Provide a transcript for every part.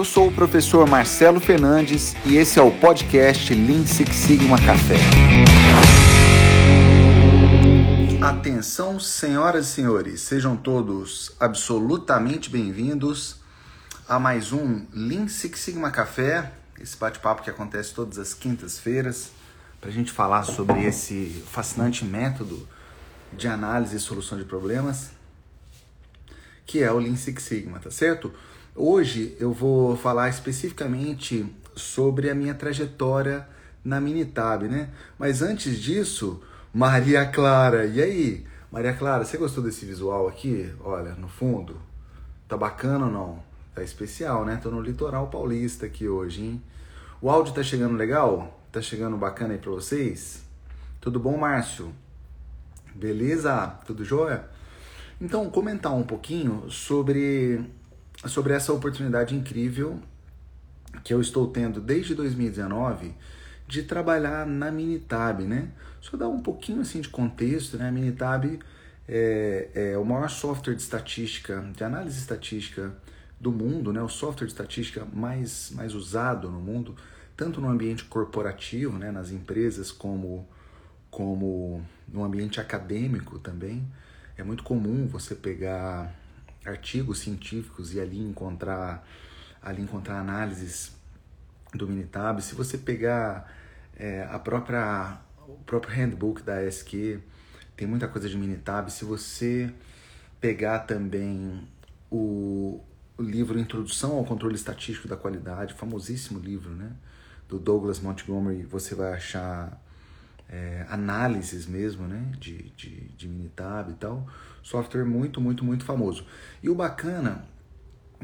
eu sou o professor Marcelo Fernandes e esse é o podcast Lean Six Sigma Café. Atenção, senhoras e senhores, sejam todos absolutamente bem-vindos a mais um Lean Six Sigma Café, esse bate-papo que acontece todas as quintas-feiras, para a gente falar sobre esse fascinante método de análise e solução de problemas, que é o Lean Six Sigma, tá certo? Hoje eu vou falar especificamente sobre a minha trajetória na Minitab, né? Mas antes disso, Maria Clara, e aí? Maria Clara, você gostou desse visual aqui? Olha, no fundo, tá bacana ou não? Tá especial, né? Tô no litoral paulista aqui hoje, hein? O áudio tá chegando legal? Tá chegando bacana aí pra vocês? Tudo bom, Márcio? Beleza? Tudo jóia? Então, comentar um pouquinho sobre, sobre essa oportunidade incrível que eu estou tendo desde 2019 de trabalhar na Minitab, né? Só dar um pouquinho assim de contexto, né? A Minitab é, é o maior software de estatística, de análise estatística do mundo, né? O software de estatística mais, mais usado no mundo, tanto no ambiente corporativo, né? Nas empresas, como, como no ambiente acadêmico também. É muito comum você pegar artigos científicos e ali encontrar ali encontrar análises do Minitab. Se você pegar é, a própria, o próprio handbook da ASQ tem muita coisa de Minitab. Se você pegar também o, o livro Introdução ao Controle Estatístico da Qualidade, famosíssimo livro, né? Do Douglas Montgomery, você vai achar é, análises mesmo, né? De, de, de Minitab e tal. Software muito, muito, muito famoso. E o bacana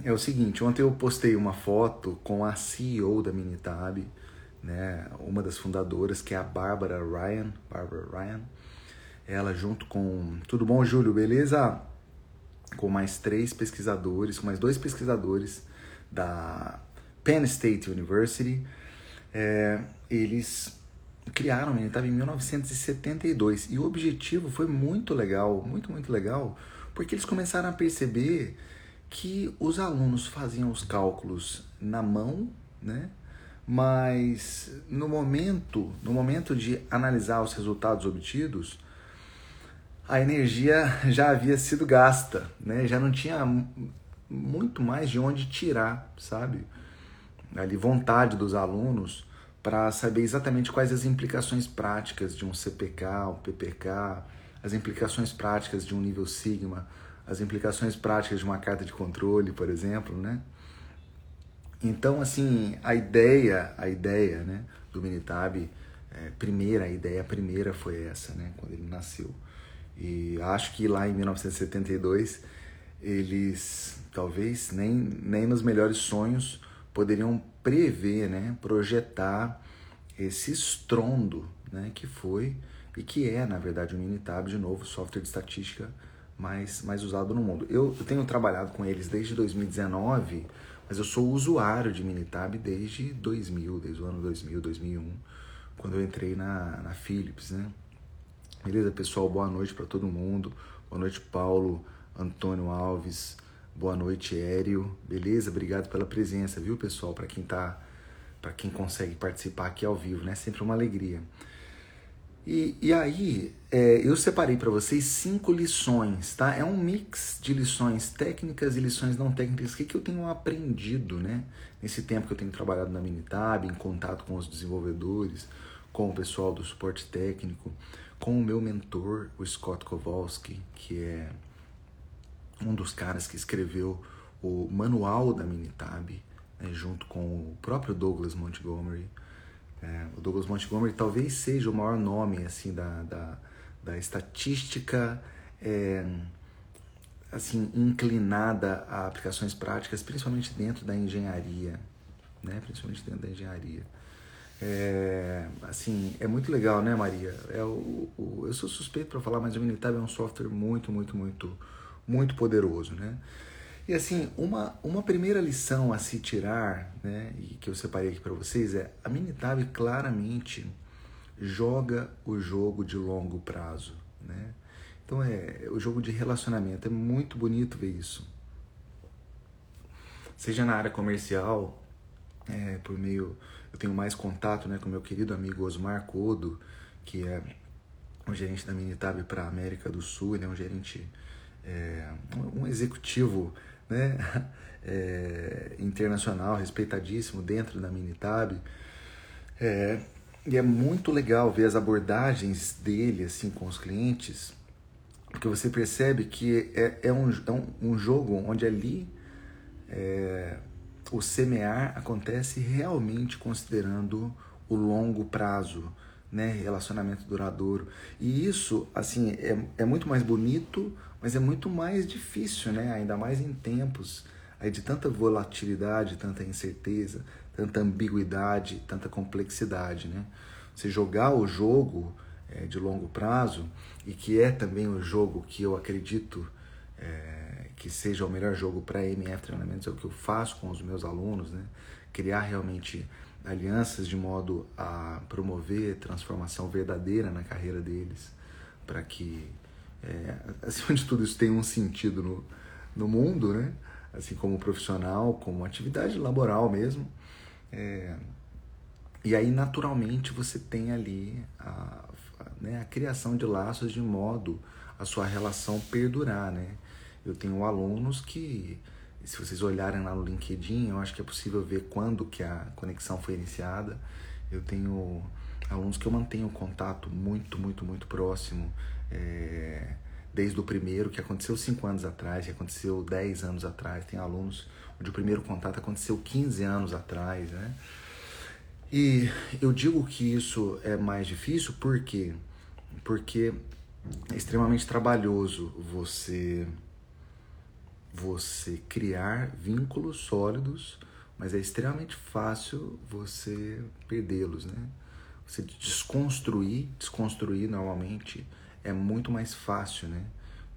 é o seguinte, ontem eu postei uma foto com a CEO da Minitab, né, uma das fundadoras, que é a Bárbara Ryan, Barbara Ryan. Ela junto com, tudo bom, Júlio, beleza? Com mais três pesquisadores, com mais dois pesquisadores da Penn State University. É, eles criaram, ele estava em 1972 e o objetivo foi muito legal, muito, muito legal, porque eles começaram a perceber que os alunos faziam os cálculos na mão, né? mas no momento, no momento de analisar os resultados obtidos, a energia já havia sido gasta, né? Já não tinha muito mais de onde tirar, sabe? Ali vontade dos alunos para saber exatamente quais as implicações práticas de um CPK, um PPK, as implicações práticas de um nível sigma, as implicações práticas de uma carta de controle, por exemplo, né? Então, assim, a ideia, a ideia, né, do Minitab, é, primeira, a ideia primeira foi essa, né, quando ele nasceu. E acho que lá em 1972 eles talvez nem, nem nos melhores sonhos poderiam prever, né, projetar esse estrondo, né, que foi e que é, na verdade, o Minitab, de novo, software de estatística mais, mais usado no mundo. Eu, eu tenho trabalhado com eles desde 2019 mas eu sou usuário de Minitab desde 2000, desde o ano 2000, 2001, quando eu entrei na, na Philips, né? Beleza, pessoal? Boa noite para todo mundo. Boa noite, Paulo, Antônio Alves. Boa noite, Ério. Beleza? Obrigado pela presença, viu, pessoal? Para quem tá, para quem consegue participar aqui ao vivo, né? Sempre uma alegria. E, e aí, é, eu separei para vocês cinco lições, tá? É um mix de lições técnicas e lições não técnicas. O que, que eu tenho aprendido, né? Nesse tempo que eu tenho trabalhado na Minitab, em contato com os desenvolvedores, com o pessoal do suporte técnico, com o meu mentor, o Scott Kowalski, que é um dos caras que escreveu o manual da Minitab, né, junto com o próprio Douglas Montgomery. É, o Douglas Montgomery talvez seja o maior nome assim da, da, da estatística é, assim inclinada a aplicações práticas, principalmente dentro da engenharia, né? Principalmente dentro da engenharia. É, assim, é muito legal, né, Maria? É o, o eu sou suspeito para falar, mas o Minitab é um software muito, muito, muito, muito poderoso, né? E assim, uma, uma primeira lição a se tirar, né, e que eu separei aqui para vocês é a Minitab claramente joga o jogo de longo prazo, né? Então é o jogo de relacionamento, é muito bonito ver isso. seja na área comercial, é, por meio. Eu tenho mais contato né, com meu querido amigo Osmar Codo, que é um gerente da Minitab para América do Sul, ele é um gerente, é, um executivo né, é, internacional, respeitadíssimo dentro da Minitab. É, e é muito legal ver as abordagens dele assim com os clientes, porque você percebe que é, é, um, é um, um jogo onde ali é, o semear acontece realmente considerando o longo prazo, né, relacionamento duradouro. E isso, assim, é, é muito mais bonito, mas é muito mais difícil, né, ainda mais em tempos aí de tanta volatilidade, tanta incerteza, tanta ambiguidade, tanta complexidade, né? Você jogar o jogo é, de longo prazo e que é também o jogo que eu acredito é, que seja o melhor jogo para MF treinamentos é o que eu faço com os meus alunos, né? Criar realmente alianças de modo a promover transformação verdadeira na carreira deles, para que, é, acima de tudo, isso tenha um sentido no, no mundo, né? assim como profissional, como atividade laboral mesmo. É, e aí, naturalmente, você tem ali a, né, a criação de laços de modo a sua relação perdurar, né? Eu tenho alunos que se vocês olharem lá no LinkedIn, eu acho que é possível ver quando que a conexão foi iniciada. Eu tenho alunos que eu mantenho contato muito, muito, muito próximo, é, desde o primeiro, que aconteceu cinco anos atrás, que aconteceu dez anos atrás. Tem alunos onde o primeiro contato aconteceu 15 anos atrás, né? E eu digo que isso é mais difícil porque porque é extremamente trabalhoso você você criar vínculos sólidos, mas é extremamente fácil você perdê-los, né? Você desconstruir, desconstruir normalmente é muito mais fácil, né?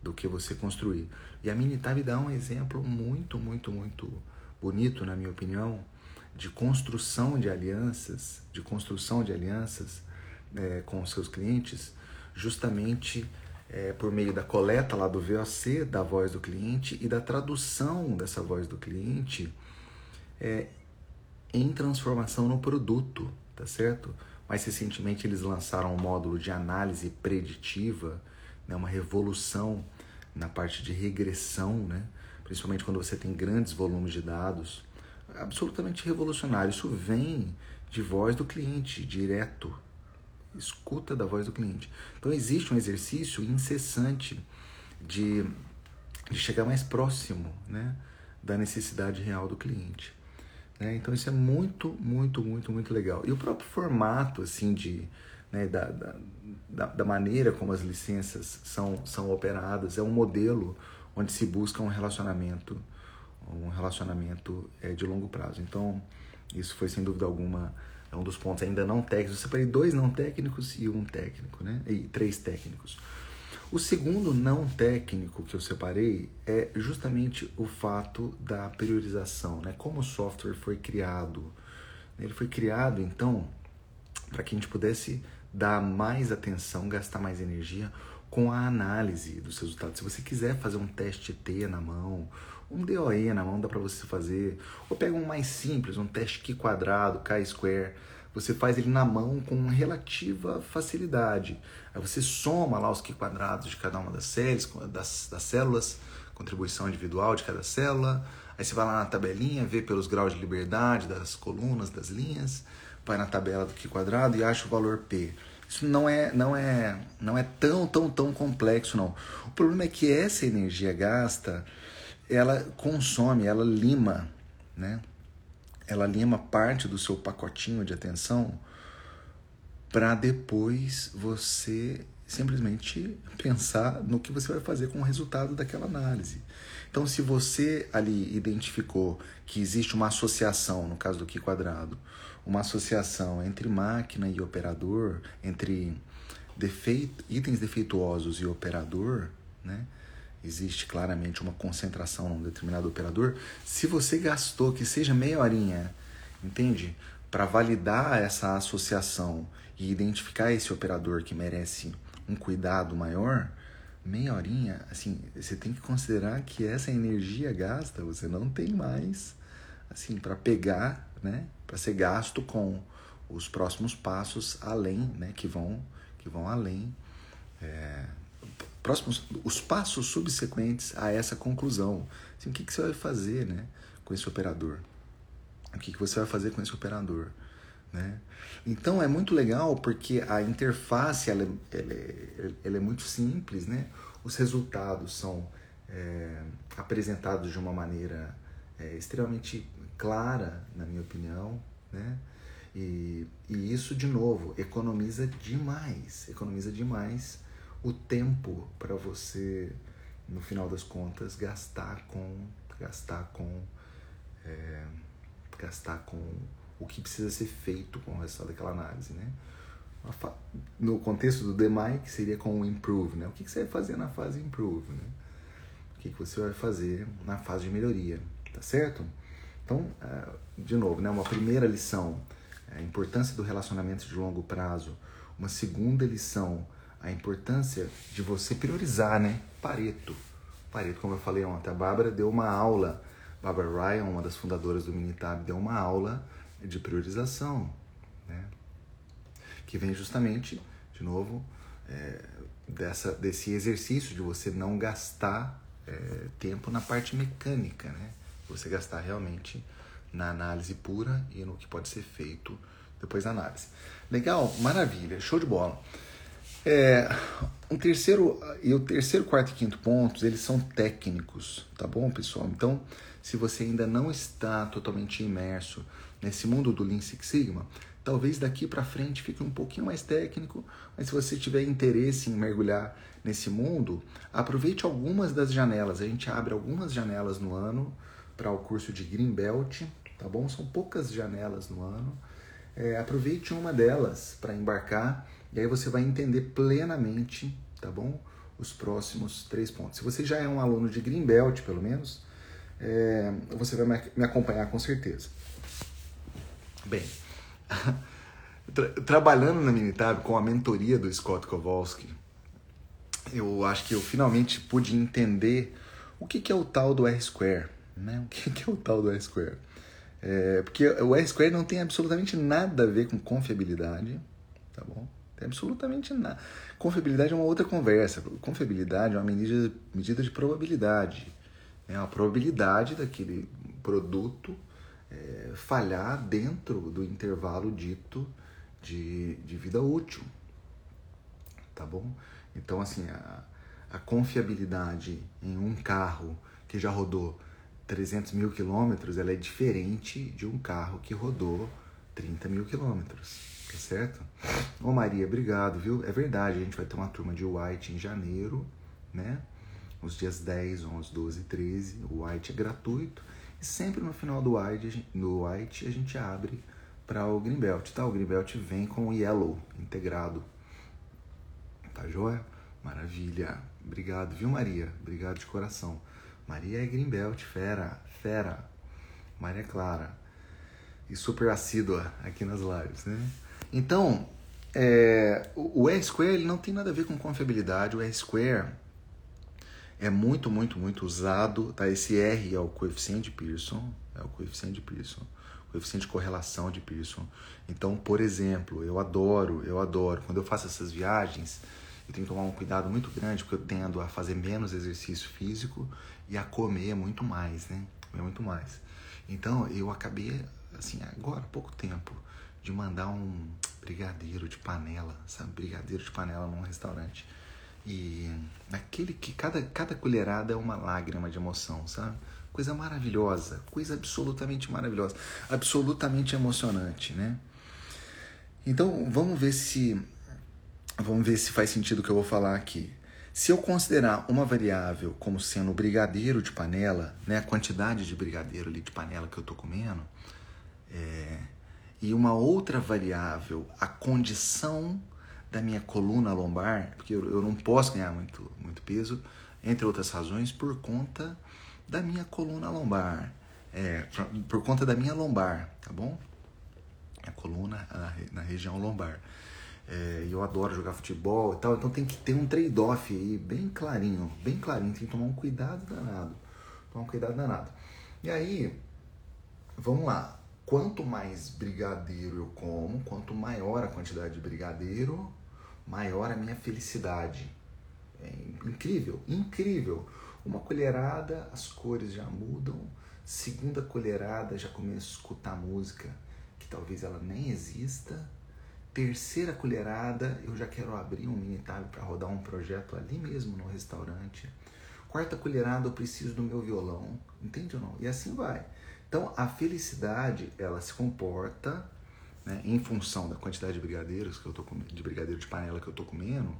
Do que você construir. E a Minitab dá um exemplo muito, muito, muito bonito, na minha opinião, de construção de alianças, de construção de alianças é, com os seus clientes, justamente é, por meio da coleta lá do VOC da voz do cliente e da tradução dessa voz do cliente é, em transformação no produto, tá certo? Mais recentemente eles lançaram um módulo de análise preditiva, né, uma revolução na parte de regressão, né, principalmente quando você tem grandes volumes de dados, absolutamente revolucionário. Isso vem de voz do cliente, direto, escuta da voz do cliente. Então existe um exercício incessante de, de chegar mais próximo né, da necessidade real do cliente. Né? Então isso é muito, muito, muito, muito legal. E o próprio formato assim de, né, da, da, da maneira como as licenças são, são operadas é um modelo onde se busca um relacionamento um relacionamento é, de longo prazo. Então isso foi sem dúvida alguma é um dos pontos ainda não técnicos. Eu separei dois não técnicos e um técnico, né? E três técnicos. O segundo não técnico que eu separei é justamente o fato da priorização, né? Como o software foi criado. Ele foi criado, então, para que a gente pudesse dar mais atenção, gastar mais energia com a análise dos resultados. Se você quiser fazer um teste T na mão, um DOE na mão dá para você fazer. Ou pega um mais simples, um teste Q quadrado, K-square. Você faz ele na mão com relativa facilidade. Aí você soma lá os Q quadrados de cada uma das células, das, das células, contribuição individual de cada célula. Aí você vai lá na tabelinha, vê pelos graus de liberdade das colunas, das linhas, vai na tabela do Q quadrado e acha o valor P. Isso não é, não é, não é tão, tão, tão complexo, não. O problema é que essa energia gasta ela consome, ela lima, né? Ela lima parte do seu pacotinho de atenção para depois você simplesmente pensar no que você vai fazer com o resultado daquela análise. Então, se você ali identificou que existe uma associação, no caso do Q quadrado, uma associação entre máquina e operador, entre defeito, itens defeituosos e operador, né? Existe claramente uma concentração num determinado operador, se você gastou que seja meia horinha, entende? Para validar essa associação e identificar esse operador que merece um cuidado maior, meia horinha, assim, você tem que considerar que essa energia gasta, você não tem mais assim, para pegar, né, para ser gasto com os próximos passos além, né, que vão que vão além é, próximos os passos subsequentes a essa conclusão. Assim, o que, que você vai fazer, né, com esse operador? O que, que você vai fazer com esse operador? Né? Então é muito legal porque a interface ela, é, ela, é, ela é muito simples, né? os resultados são é, apresentados de uma maneira é, extremamente clara, na minha opinião, né? E, e isso, de novo, economiza demais, economiza demais o tempo para você, no final das contas, gastar com, gastar com, é, gastar com o que precisa ser feito com o resultado daquela análise, né? No contexto do DMI, que seria com o improve, né? O que você vai fazer na fase improve, né? O que você vai fazer na fase de melhoria, tá certo? Então, é, de novo, né? Uma primeira lição, a importância do relacionamento de longo prazo. Uma segunda lição, a importância de você priorizar, né? Pareto. Pareto, como eu falei ontem, a Bárbara deu uma aula, Bárbara Ryan, uma das fundadoras do Minitab, deu uma aula de priorização, né? que vem justamente, de novo, é, dessa, desse exercício de você não gastar é, tempo na parte mecânica, né? Você gastar realmente na análise pura e no que pode ser feito depois da análise. Legal, maravilha, show de bola. É, um terceiro e o terceiro, quarto e quinto pontos eles são técnicos, tá bom, pessoal? Então, se você ainda não está totalmente imerso nesse mundo do Lean Six Sigma, talvez daqui para frente fique um pouquinho mais técnico, mas se você tiver interesse em mergulhar nesse mundo, aproveite algumas das janelas. A gente abre algumas janelas no ano para o curso de Green Belt, tá bom? São poucas janelas no ano. É, aproveite uma delas para embarcar e aí você vai entender plenamente, tá bom? Os próximos três pontos. Se você já é um aluno de Green Belt, pelo menos, é, você vai me acompanhar com certeza. Bem, tra trabalhando na Minitab com a mentoria do Scott Kowalski, eu acho que eu finalmente pude entender o que, que é o tal do R-Square. Né? O que, que é o tal do R-Square? É, porque o R-Square não tem absolutamente nada a ver com confiabilidade, tá bom? Tem absolutamente nada. Confiabilidade é uma outra conversa. Confiabilidade é uma medida, medida de probabilidade. É a probabilidade daquele produto é, falhar dentro do intervalo dito de, de vida útil. Tá bom? Então, assim, a, a confiabilidade em um carro que já rodou 300 mil quilômetros, ela é diferente de um carro que rodou 30 mil quilômetros, certo? Ô Maria, obrigado, viu? É verdade, a gente vai ter uma turma de White em janeiro, né? Os dias 10, 11, 12 e 13, o White é gratuito. E sempre no final do White, no White a gente abre para o Greenbelt, tá? O Greenbelt vem com o Yellow integrado. Tá joia? Maravilha. Obrigado, viu, Maria? Obrigado de coração. Maria é Greenbelt, fera, fera. Maria Clara. E super assídua aqui nas lives, né? Então, é, o E-Square ele não tem nada a ver com confiabilidade. O E-Square é muito, muito, muito usado. Tá? Esse R é o coeficiente de Pearson, é o coeficiente de Pearson, coeficiente de correlação de Pearson. Então, por exemplo, eu adoro, eu adoro, quando eu faço essas viagens, eu tenho que tomar um cuidado muito grande, porque eu tendo a fazer menos exercício físico e a comer muito mais, né? Comer muito mais. Então, eu acabei, assim, agora, há pouco tempo, de mandar um brigadeiro de panela, sabe? Brigadeiro de panela num restaurante e aquele que cada, cada colherada é uma lágrima de emoção, sabe? Coisa maravilhosa, coisa absolutamente maravilhosa, absolutamente emocionante, né? Então vamos ver se vamos ver se faz sentido o que eu vou falar aqui. Se eu considerar uma variável como sendo o brigadeiro de panela, né, a quantidade de brigadeiro ali de panela que eu estou comendo, é, e uma outra variável, a condição da minha coluna lombar, porque eu, eu não posso ganhar muito, muito peso, entre outras razões, por conta da minha coluna lombar. É, por conta da minha lombar, tá bom? A coluna na, na região lombar. É, eu adoro jogar futebol e tal, então tem que ter um trade-off aí bem clarinho, bem clarinho, tem que tomar um cuidado danado. Tomar um cuidado danado. E aí, vamos lá. Quanto mais brigadeiro eu como, quanto maior a quantidade de brigadeiro, maior a minha felicidade. É incrível, incrível. Uma colherada, as cores já mudam. Segunda colherada, já começo a escutar música que talvez ela nem exista. Terceira colherada, eu já quero abrir um mini tab para rodar um projeto ali mesmo no restaurante. Quarta colherada, eu preciso do meu violão, entende ou não? E assim vai. Então, a felicidade, ela se comporta né, em função da quantidade de brigadeiros que eu tô comendo, de brigadeiro de panela que eu tô comendo.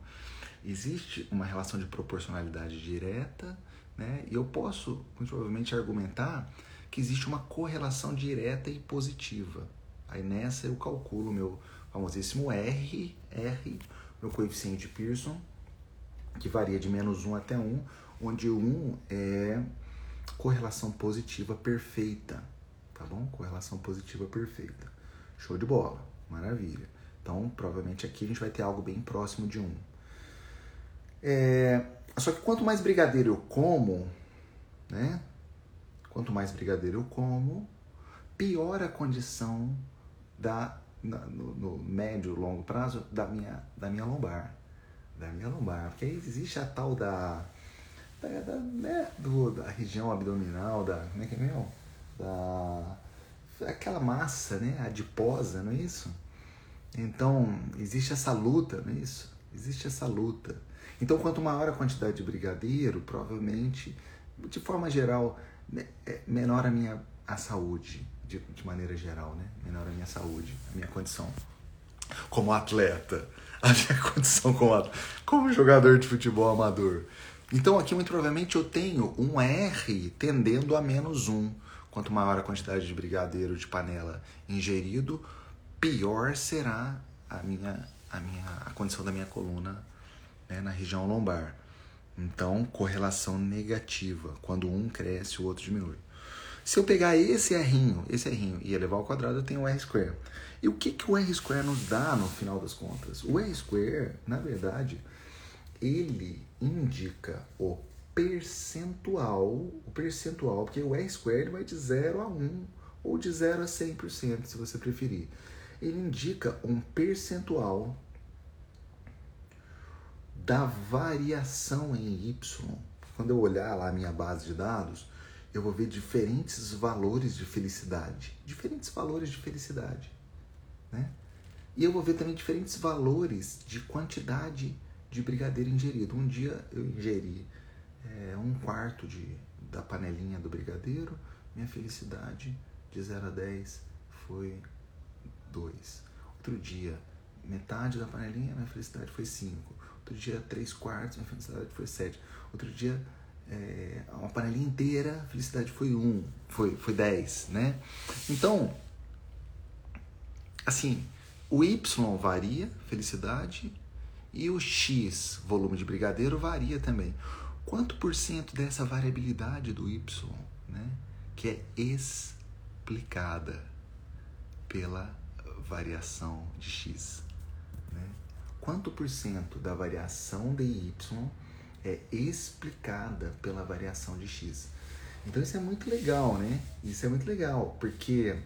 Existe uma relação de proporcionalidade direta, né? E eu posso, provavelmente, argumentar que existe uma correlação direta e positiva. Aí nessa eu calculo meu famosíssimo R, R, meu coeficiente de Pearson, que varia de menos 1 até 1, onde o 1 é correlação positiva perfeita, tá bom? Correlação positiva perfeita. Show de bola, maravilha. Então, provavelmente aqui a gente vai ter algo bem próximo de 1. É, só que quanto mais brigadeiro eu como, né? Quanto mais brigadeiro eu como, pior a condição da no, no médio longo prazo da minha da minha lombar, da minha lombar, porque aí existe a tal da da, da, né, do, da região abdominal, da. Como é que é meu? Da. Aquela massa, né? Adiposa, não é isso? Então, existe essa luta, não é isso? Existe essa luta. Então, quanto maior a quantidade de brigadeiro, provavelmente, de forma geral, é menor a minha a saúde, de, de maneira geral, né? Menor a minha saúde, a minha condição como atleta, a minha condição como, como jogador de futebol amador. Então aqui muito provavelmente eu tenho um R tendendo a menos 1. Quanto maior a quantidade de brigadeiro de panela ingerido, pior será a minha a minha a condição da minha coluna né, na região lombar. Então, correlação negativa. Quando um cresce, o outro diminui. Se eu pegar esse R, esse R e elevar ao quadrado, eu tenho o R square. E o que, que o R square nos dá no final das contas? O R square, na verdade, ele indica o percentual, o percentual, porque o R squared vai de 0 a 1 ou de 0 a 100%, se você preferir. Ele indica um percentual da variação em Y. Quando eu olhar lá a minha base de dados, eu vou ver diferentes valores de felicidade, diferentes valores de felicidade, né? E eu vou ver também diferentes valores de quantidade de brigadeiro ingerido. Um dia eu ingeri é, um quarto de, da panelinha do brigadeiro, minha felicidade de 0 a 10 foi 2. Outro dia, metade da panelinha, minha felicidade foi 5. Outro dia, 3 quartos, minha felicidade foi 7. Outro dia, é, uma panelinha inteira, a felicidade foi 1, um, foi, foi 10, né? Então, assim, o Y varia, felicidade, e o X, volume de brigadeiro, varia também. Quanto por cento dessa variabilidade do Y, né, que é explicada pela variação de X? Né? Quanto por cento da variação de Y é explicada pela variação de X? Então isso é muito legal, né? Isso é muito legal, porque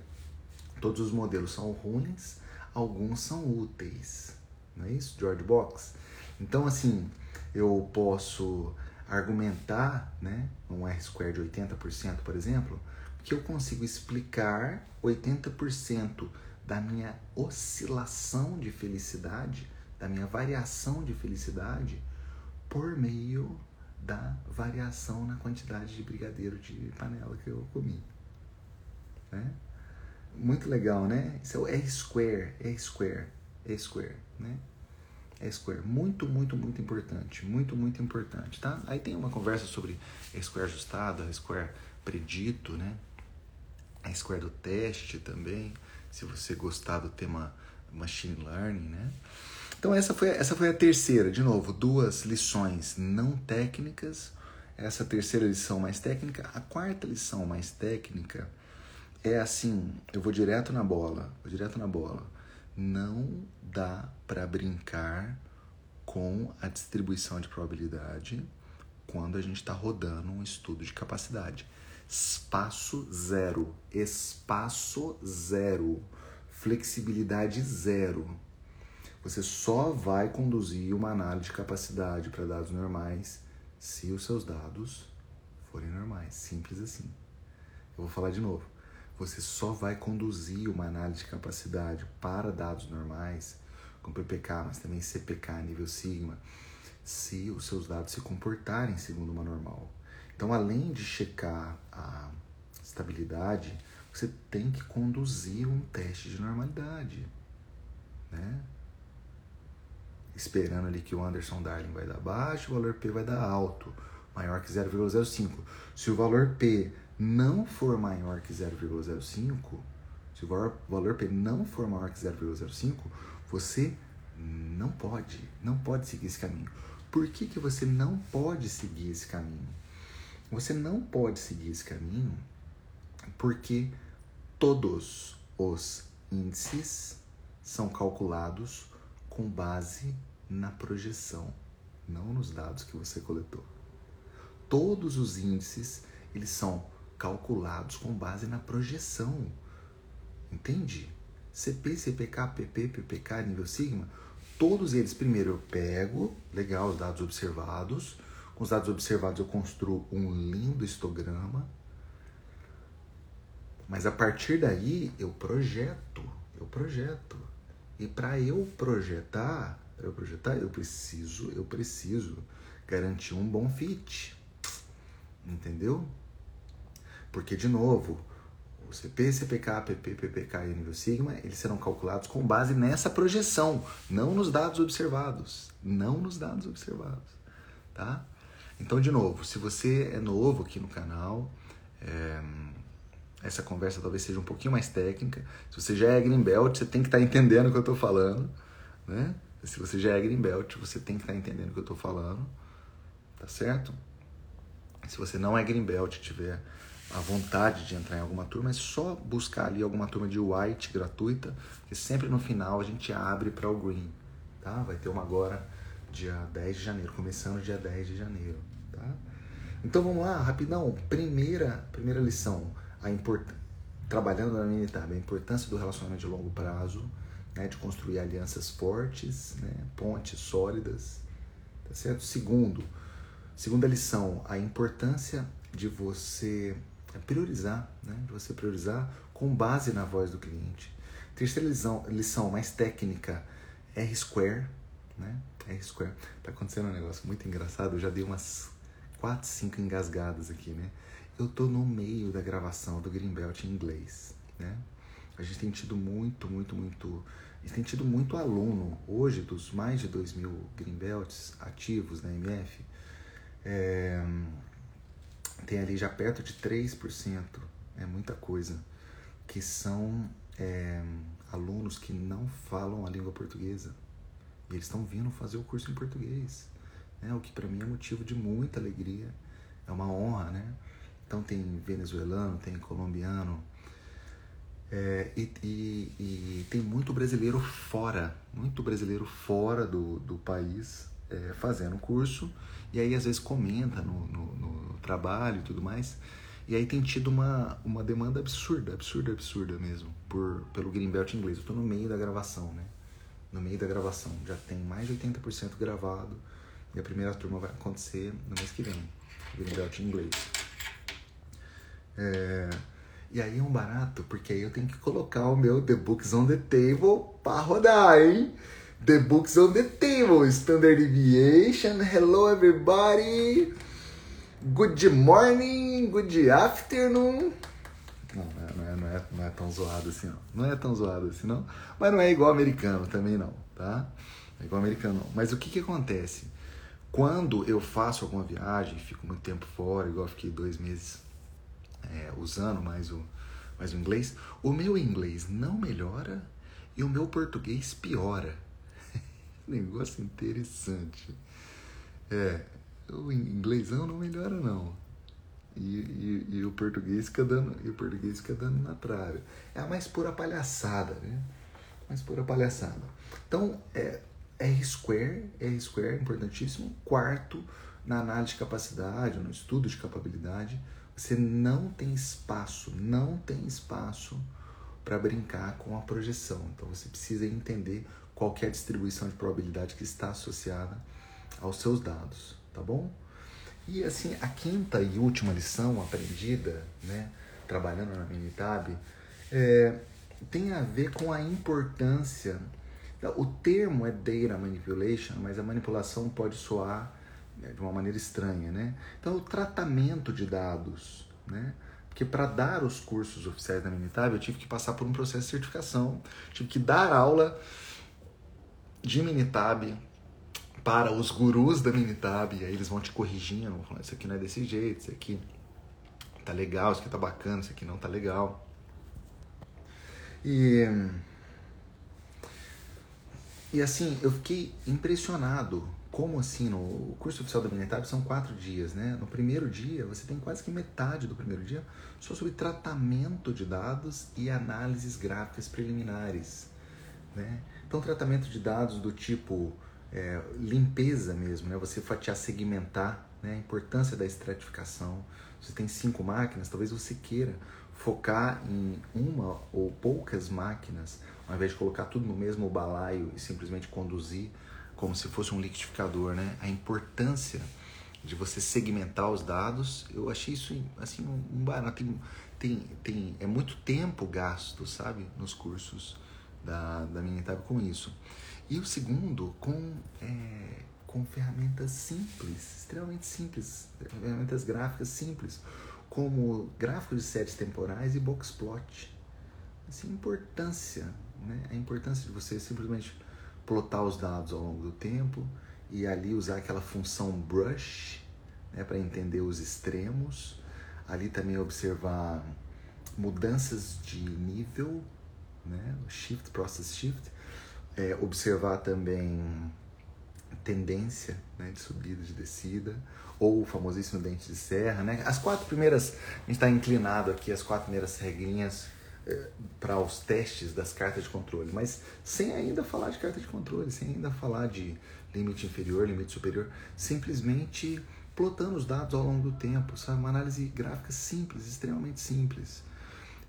todos os modelos são ruins, alguns são úteis não é isso? George Box. Então, assim, eu posso argumentar, né, um R-square de 80%, por exemplo, que eu consigo explicar 80% da minha oscilação de felicidade, da minha variação de felicidade, por meio da variação na quantidade de brigadeiro de panela que eu comi. Né? Muito legal, né? Isso é o R-square, R-square, R-square né? É square. Muito, muito, muito importante. Muito, muito importante, tá? Aí tem uma conversa sobre square ajustada, square predito, né? A square do teste também, se você gostar do tema machine learning, né? Então essa foi, essa foi a terceira, de novo, duas lições não técnicas. Essa terceira lição mais técnica, a quarta lição mais técnica é assim, eu vou direto na bola, vou direto na bola não dá para brincar com a distribuição de probabilidade quando a gente está rodando um estudo de capacidade. Espaço zero. Espaço zero. Flexibilidade zero. Você só vai conduzir uma análise de capacidade para dados normais se os seus dados forem normais. Simples assim. Eu vou falar de novo. Você só vai conduzir uma análise de capacidade para dados normais, com PPK, mas também CPK nível sigma, se os seus dados se comportarem segundo uma normal. Então, além de checar a estabilidade, você tem que conduzir um teste de normalidade, né? Esperando ali que o Anderson Darling vai dar baixo, o valor P vai dar alto, maior que 0,05. Se o valor P não for maior que 0,05, se o valor, P não for maior que 0,05, você não pode, não pode seguir esse caminho. Por que, que você não pode seguir esse caminho? Você não pode seguir esse caminho porque todos os índices são calculados com base na projeção, não nos dados que você coletou. Todos os índices, eles são calculados com base na projeção. Entende? CP, CPK, PP, PPK, nível sigma, todos eles, primeiro eu pego, legal, os dados observados. Com os dados observados eu construo um lindo histograma. Mas a partir daí eu projeto, eu projeto. E para eu projetar, eu projetar, eu preciso, eu preciso garantir um bom fit. Entendeu? Porque, de novo, o CP, CPK, PP, PPK e nível sigma, eles serão calculados com base nessa projeção, não nos dados observados. Não nos dados observados, tá? Então, de novo, se você é novo aqui no canal, é, essa conversa talvez seja um pouquinho mais técnica. Se você já é Greenbelt, você tem que estar tá entendendo o que eu estou falando, né? Se você já é Greenbelt, você tem que estar tá entendendo o que eu estou falando, tá certo? Se você não é Greenbelt, tiver a vontade de entrar em alguma turma, é só buscar ali alguma turma de white gratuita, que sempre no final a gente abre para o green, tá? Vai ter uma agora dia 10 de janeiro, começando dia 10 de janeiro, tá? Então vamos lá, rapidão. Primeira, primeira lição, a trabalhando na Minitab, a importância do relacionamento de longo prazo, né, de construir alianças fortes, né, pontes sólidas, tá certo? Segundo, segunda lição, a importância de você é priorizar, né? De você priorizar com base na voz do cliente. Terceira lição, lição mais técnica, R-Square, né? R-Square. Tá acontecendo um negócio muito engraçado, eu já dei umas 4, 5 engasgadas aqui, né? Eu tô no meio da gravação do Greenbelt em inglês, né? A gente tem tido muito, muito, muito... A gente tem tido muito aluno, hoje, dos mais de 2 mil Greenbelts ativos na MF, é, tem ali já perto de 3%, é muita coisa, que são é, alunos que não falam a língua portuguesa. E eles estão vindo fazer o curso em português, né? o que para mim é motivo de muita alegria, é uma honra, né? Então tem venezuelano, tem colombiano, é, e, e, e, tem muito brasileiro fora, muito brasileiro fora do, do país é, fazendo curso e aí às vezes comenta no, no, no, trabalho e tudo mais. E aí tem tido uma, uma demanda absurda, absurda, absurda mesmo, por, pelo Greenbelt inglês. Eu tô no meio da gravação, né? No meio da gravação. Já tem mais de 80% gravado. E a primeira turma vai acontecer no mês que vem. Greenbelt inglês. É, e aí é um barato, porque aí eu tenho que colocar o meu The Books on the Table pra rodar, hein? The Books on the Table, Standard Deviation. Hello, everybody. Good morning, good afternoon. Não, não é, não, é, não é tão zoado assim, não. Não é tão zoado assim, não. Mas não é igual americano também, não, tá? É igual americano, não. Mas o que que acontece? Quando eu faço alguma viagem, fico muito tempo fora, igual fiquei dois meses é, usando mais o, mais o inglês, o meu inglês não melhora e o meu português piora. Negócio interessante. É, o inglêsão não melhora não. E, e, e, o português fica dando, e o português fica dando na trave. É a mais pura palhaçada, né? Mais pura palhaçada. Então, é, R square, R square, importantíssimo. Quarto, na análise de capacidade, no estudo de capacidade, Você não tem espaço, não tem espaço para brincar com a projeção. Então você precisa entender qual é a distribuição de probabilidade que está associada aos seus dados, tá bom? E assim, a quinta e última lição aprendida, né, trabalhando na Minitab, é, tem a ver com a importância. O termo é data manipulation, mas a manipulação pode soar né, de uma maneira estranha, né? Então, o tratamento de dados, né? Porque para dar os cursos oficiais da Minitab, eu tive que passar por um processo de certificação, tive que dar aula de Minitab para os gurus da Minitab, e aí eles vão te corrigindo, vão falando, isso aqui não é desse jeito, isso aqui tá legal, isso aqui tá bacana, isso aqui não tá legal. E e assim, eu fiquei impressionado. Como assim, no curso oficial da Minitab são quatro dias, né? No primeiro dia, você tem quase que metade do primeiro dia só sobre tratamento de dados e análises gráficas preliminares, né? Então, tratamento de dados do tipo é, limpeza mesmo, né? Você fatiar, segmentar, né? A importância da estratificação. Você tem cinco máquinas, talvez você queira focar em uma ou poucas máquinas, ao invés de colocar tudo no mesmo balaio e simplesmente conduzir como se fosse um liquidificador, né? A importância de você segmentar os dados, eu achei isso assim um barato. Tem, tem, tem, é muito tempo gasto, sabe, nos cursos da, da Minitab com isso. E o segundo, com, é, com ferramentas simples, extremamente simples, ferramentas gráficas simples, como gráficos de séries temporais e boxplot. Assim, importância, né? a importância de você simplesmente plotar os dados ao longo do tempo e ali usar aquela função brush né, para entender os extremos. Ali também observar mudanças de nível, né, shift, process shift. É, observar também tendência né, de subida, de descida, ou o famosíssimo dente de serra. Né? As quatro primeiras, a gente está inclinado aqui, as quatro primeiras regrinhas eh, para os testes das cartas de controle, mas sem ainda falar de carta de controle, sem ainda falar de limite inferior, limite superior, simplesmente plotando os dados ao longo do tempo, sabe? Uma análise gráfica simples, extremamente simples.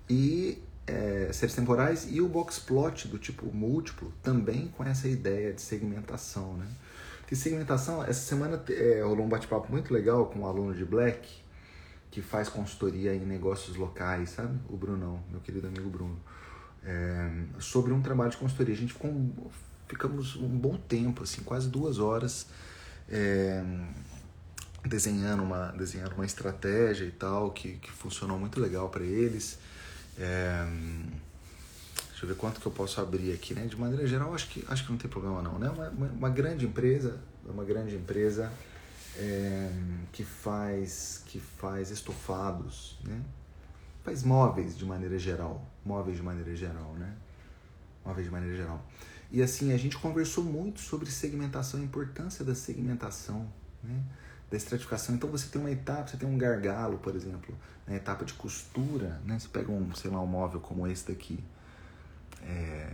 E é, temporais e o box plot do tipo múltiplo também com essa ideia de segmentação, né? De segmentação, essa semana é, rolou um bate-papo muito legal com um aluno de Black que faz consultoria em negócios locais, sabe? O Brunão, meu querido amigo Bruno. É, sobre um trabalho de consultoria. A gente ficou, ficamos um bom tempo, assim, quase duas horas é, desenhando, uma, desenhando uma estratégia e tal, que, que funcionou muito legal para eles. É, deixa eu ver quanto que eu posso abrir aqui, né? De maneira geral, acho que, acho que não tem problema não, né? Uma, uma, uma grande empresa, uma grande empresa é, que faz que faz estofados, né? Faz móveis de maneira geral, móveis de maneira geral, né? Móveis de maneira geral. E assim, a gente conversou muito sobre segmentação, a importância da segmentação, né? Da estratificação. Então você tem uma etapa, você tem um gargalo, por exemplo, na etapa de costura, né? Você pega um, sei lá, um móvel como esse daqui, é,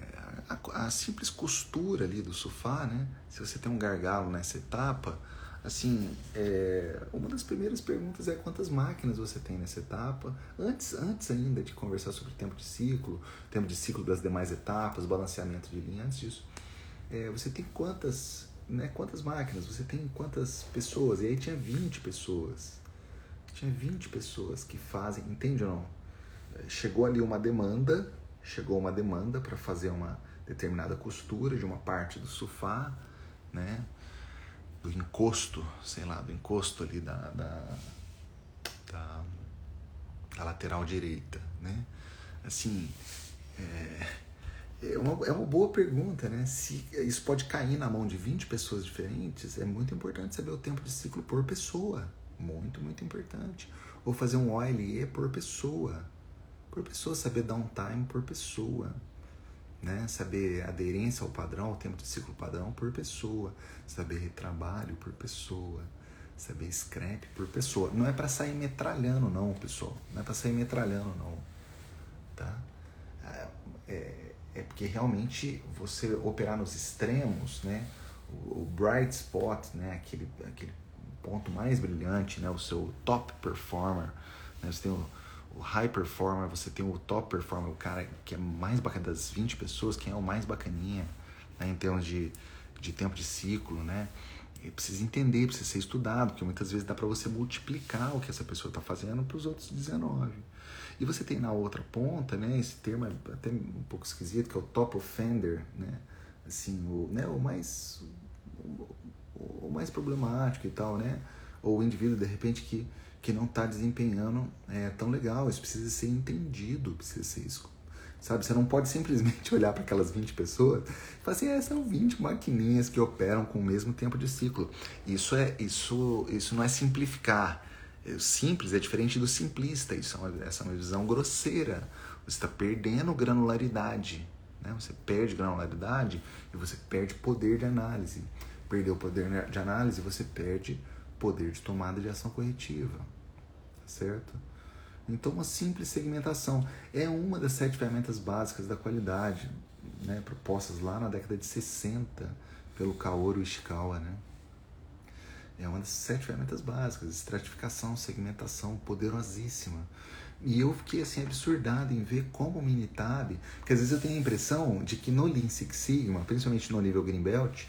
a, a, simples costura ali do sofá, né? Se você tem um gargalo nessa etapa, assim, é, uma das primeiras perguntas é quantas máquinas você tem nessa etapa, antes, antes ainda de conversar sobre tempo de ciclo, tempo de ciclo das demais etapas, balanceamento de linha, antes disso, é, você tem quantas, né, quantas máquinas, você tem quantas pessoas, e aí tinha 20 pessoas, tinha 20 pessoas que fazem, entende ou não? Chegou ali uma demanda chegou uma demanda para fazer uma determinada costura de uma parte do sofá, né? Do encosto, sei lá, do encosto ali da, da, da, da lateral direita, né? Assim, é, é, uma, é uma boa pergunta, né? Se isso pode cair na mão de 20 pessoas diferentes, é muito importante saber o tempo de ciclo por pessoa. Muito, muito importante. Ou fazer um OLE por pessoa, por pessoa, saber dar um time por pessoa, né? Saber aderência ao padrão, ao tempo de ciclo padrão por pessoa, saber retrabalho por pessoa, saber scrap por pessoa. Não é para sair metralhando não, pessoal. Não é para sair metralhando não, tá? É, é, porque realmente você operar nos extremos, né? O, o bright spot, né? Aquele, aquele ponto mais brilhante, né? O seu top performer Né? Você tem o, o high performer, você tem o top performer, o cara que é mais bacana das 20 pessoas, quem é o mais bacaninha, né? em termos de, de tempo de ciclo, né? E precisa entender, precisa ser estudado, porque muitas vezes dá para você multiplicar o que essa pessoa está fazendo para os outros 19. E você tem na outra ponta, né, esse termo é até um pouco esquisito, que é o top offender, né? Assim, o, né, o mais o, o mais problemático e tal, né? Ou o indivíduo de repente que que não está desempenhando é, tão legal. Isso precisa ser entendido, precisa ser isso. Sabe, você não pode simplesmente olhar para aquelas 20 pessoas e falar assim, é, são 20 maquininhas que operam com o mesmo tempo de ciclo. Isso é isso, isso não é simplificar. É, simples é diferente do simplista. Isso é uma, essa é uma visão grosseira. Você está perdendo granularidade. Né? Você perde granularidade e você perde poder de análise. Perdeu o poder de análise, você perde poder de tomada de ação corretiva, certo? Então, uma simples segmentação é uma das sete ferramentas básicas da qualidade, né, propostas lá na década de 60 pelo Kaoru Ishikawa, né? É uma das sete ferramentas básicas, estratificação, segmentação, poderosíssima. E eu fiquei assim absurdado em ver como o Minitab, porque às vezes eu tenho a impressão de que no Lean Six Sigma, principalmente no nível Greenbelt,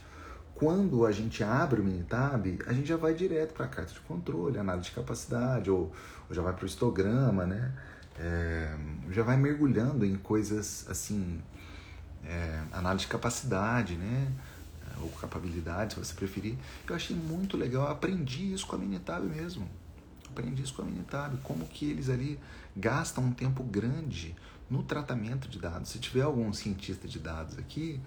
quando a gente abre o Minitab, a gente já vai direto para a carta de controle, análise de capacidade, ou, ou já vai para o histograma, né? É, já vai mergulhando em coisas assim, é, análise de capacidade, né? Ou capabilidade, se você preferir. Eu achei muito legal, eu aprendi isso com a Minitab mesmo. Aprendi isso com a Minitab, como que eles ali gastam um tempo grande no tratamento de dados. Se tiver algum cientista de dados aqui,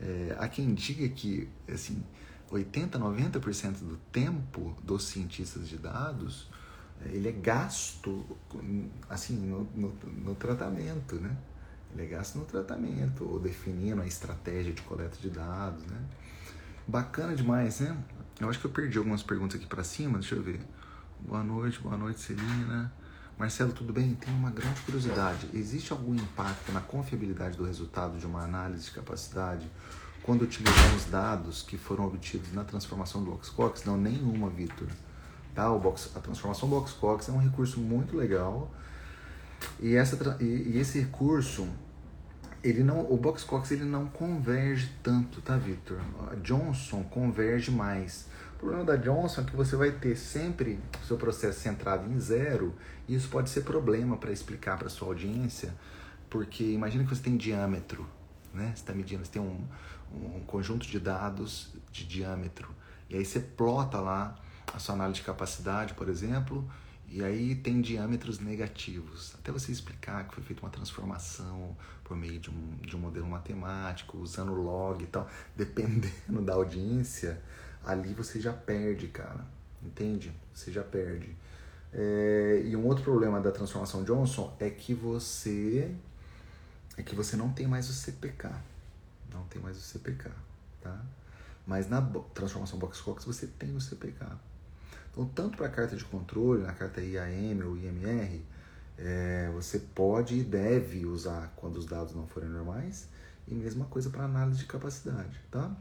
é, há quem diga que assim, 80, 90% do tempo dos cientistas de dados é, ele é gasto assim no, no, no, tratamento, né? Ele é gasto no tratamento ou definindo a estratégia de coleta de dados, né? Bacana demais, né? Eu acho que eu perdi algumas perguntas aqui para cima, deixa eu ver. Boa noite, boa noite, Celina. Marcelo, tudo bem? Tenho uma grande curiosidade. Existe algum impacto na confiabilidade do resultado de uma análise de capacidade quando utilizamos dados que foram obtidos na transformação do Boxcox? Não, nenhuma, Vitor. Tá? O box, a transformação do Boxcox é um recurso muito legal e, essa, e, e esse recurso ele não, o Boxcox ele não converge tanto, tá, Victor? A Johnson converge mais. O problema da Johnson é que você vai ter sempre o seu processo centrado em zero, e isso pode ser problema para explicar para sua audiência, porque imagina que você tem diâmetro, né? Você está medindo, você tem um, um conjunto de dados de diâmetro, e aí você plota lá a sua análise de capacidade, por exemplo, e aí tem diâmetros negativos. Até você explicar que foi feita uma transformação por meio de um, de um modelo matemático, usando log e tal, dependendo da audiência, ali você já perde, cara. Entende? Você já perde. É, e um outro problema da transformação Johnson é que você é que você não tem mais o CPK. Não tem mais o CPK, tá? Mas na transformação Box-Cox você tem o CPK. Então, tanto para a carta de controle, na carta IAM ou IMR, é, você pode e deve usar quando os dados não forem normais, e mesma coisa para análise de capacidade, tá?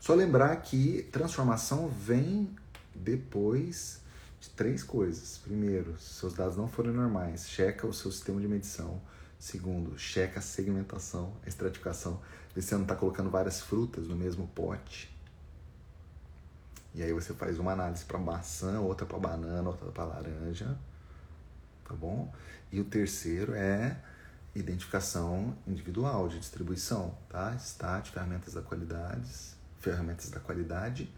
Só lembrar que transformação vem depois de três coisas. Primeiro, se seus dados não forem normais, checa o seu sistema de medição. Segundo, checa a segmentação, a estratificação, vê se você não está colocando várias frutas no mesmo pote. E aí você faz uma análise para maçã, outra para banana, outra para laranja, tá bom? E o terceiro é identificação individual de distribuição, tá? Stat, ferramentas da qualidade, ferramentas da qualidade,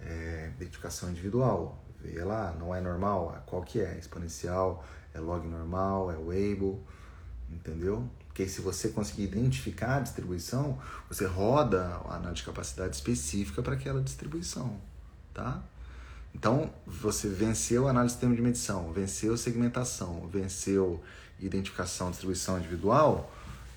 é, identificação individual. Vê lá, não é normal, qual que é? Exponencial, é log normal, é Weibull, entendeu? Porque se você conseguir identificar a distribuição, você roda a análise de capacidade específica para aquela distribuição tá? Então, você venceu a análise de sistema de medição, venceu segmentação, venceu identificação, distribuição individual,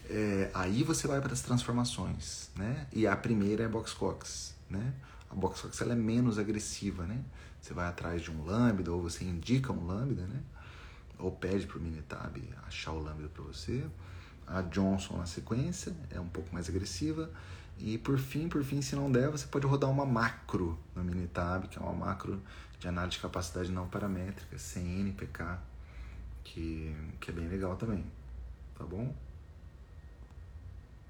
é, aí você vai para as transformações, né? E a primeira é Boxcox, né? A Boxcox ela é menos agressiva, né? Você vai atrás de um lambda ou você indica um lambda, né? Ou pede para o Minitab achar o lambda para você. A Johnson na sequência é um pouco mais agressiva e por fim, por fim, se não der, você pode rodar uma macro no Minitab, que é uma macro de análise de capacidade não paramétrica, CNPK, que, que é bem legal também, tá bom?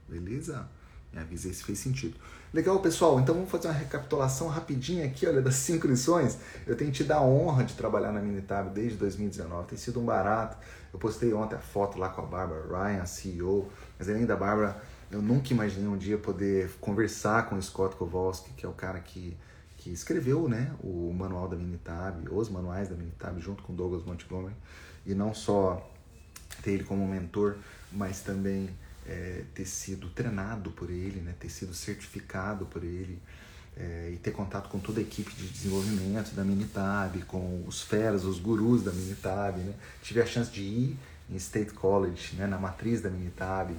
Beleza? Me avisei se fez sentido. Legal, pessoal. Então vamos fazer uma recapitulação rapidinha aqui, olha, das cinco lições. Eu tenho tido a honra de trabalhar na Minitab desde 2019. Tem sido um barato. Eu postei ontem a foto lá com a Bárbara Ryan, CEO. Mas além da Bárbara, eu nunca imaginei um dia poder conversar com o Scott Kowalski, que é o cara que, que escreveu né, o manual da Minitab, os manuais da Minitab, junto com Douglas Montgomery. E não só ter ele como mentor, mas também é, ter sido treinado por ele, né, ter sido certificado por ele é, e ter contato com toda a equipe de desenvolvimento da Minitab, com os feras, os gurus da Minitab. Né. Tive a chance de ir em State College, né, na matriz da Minitab,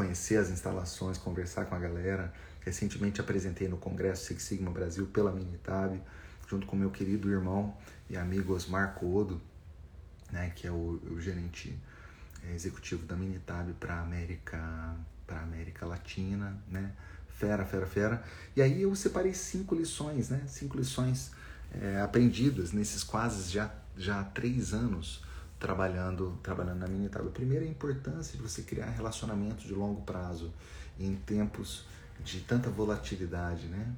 conhecer as instalações, conversar com a galera. Recentemente apresentei no Congresso Six Sigma Brasil pela Minitab, junto com meu querido irmão e amigo Osmar Codo, né, que é o, o gerente é, executivo da Minitab para América para América Latina, né? Fera, fera, fera. E aí eu separei cinco lições, né? Cinco lições é, aprendidas nesses quase já já três anos trabalhando trabalhando na Minitab. A primeira é a importância de você criar relacionamentos de longo prazo em tempos de tanta volatilidade, né?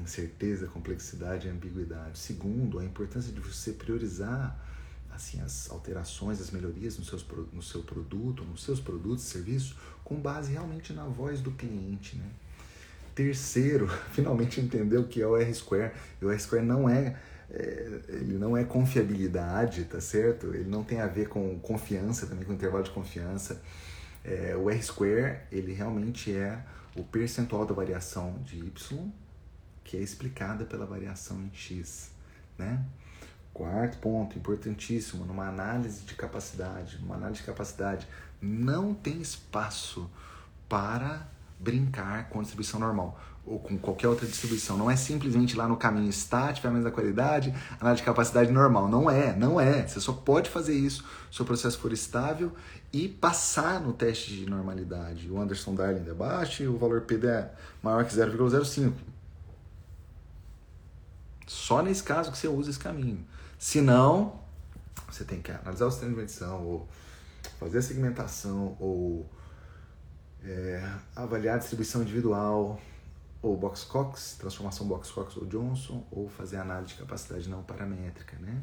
Incerteza, complexidade e ambiguidade. Segundo, a importância de você priorizar assim as alterações, as melhorias no, seus, no seu produto, nos seus produtos e serviços, com base realmente na voz do cliente. Né? Terceiro, finalmente entender o que é o R-Square. O R-Square não é, é, ele não é confiabilidade, tá certo? Ele não tem a ver com confiança, também com intervalo de confiança. É, o R-Square, ele realmente é o percentual da variação de Y, que é explicada pela variação em X, né? Quarto ponto, importantíssimo, numa análise de capacidade, numa análise de capacidade, não tem espaço para brincar com a distribuição normal ou com qualquer outra distribuição. Não é simplesmente lá no caminho está, tiver a mesma qualidade, análise de capacidade normal. Não é, não é. Você só pode fazer isso se o processo for estável e passar no teste de normalidade. O Anderson Darling é baixo e o valor PD é maior que 0,05. Só nesse caso que você usa esse caminho. Se não, você tem que analisar o sistema de medição, ou fazer a segmentação, ou é, avaliar a distribuição individual, ou box Cox, transformação box Cox ou Johnson, ou fazer análise de capacidade não paramétrica, né?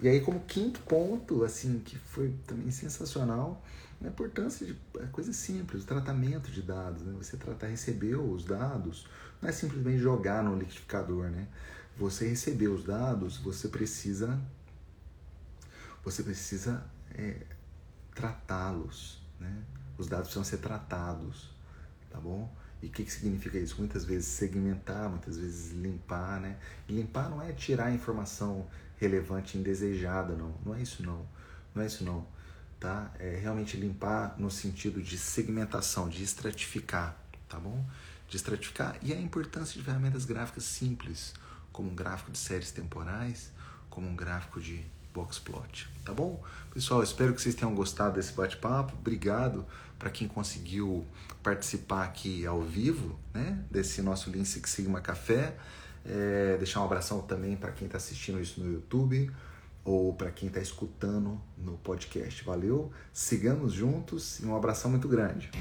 E aí como quinto ponto, assim, que foi também sensacional, a importância de é coisa simples, o tratamento de dados, né? Você tratar, receber os dados, não é simplesmente jogar no liquidificador, né? você receber os dados, você precisa você precisa é, tratá-los, né? Os dados precisam ser tratados, tá bom? E o que, que significa isso? Muitas vezes segmentar, muitas vezes limpar, né? E limpar não é tirar a informação relevante indesejada, não. Não é isso não. Não é isso não, tá? É realmente limpar no sentido de segmentação, de estratificar, tá bom? De estratificar e a importância de ferramentas gráficas simples como um gráfico de séries temporais, como um gráfico de boxplot, tá bom? Pessoal, espero que vocês tenham gostado desse bate-papo. Obrigado para quem conseguiu participar aqui ao vivo, né, desse nosso Lean Six Sigma Café. É, deixar um abração também para quem está assistindo isso no YouTube ou para quem está escutando no podcast. Valeu, sigamos juntos e um abração muito grande.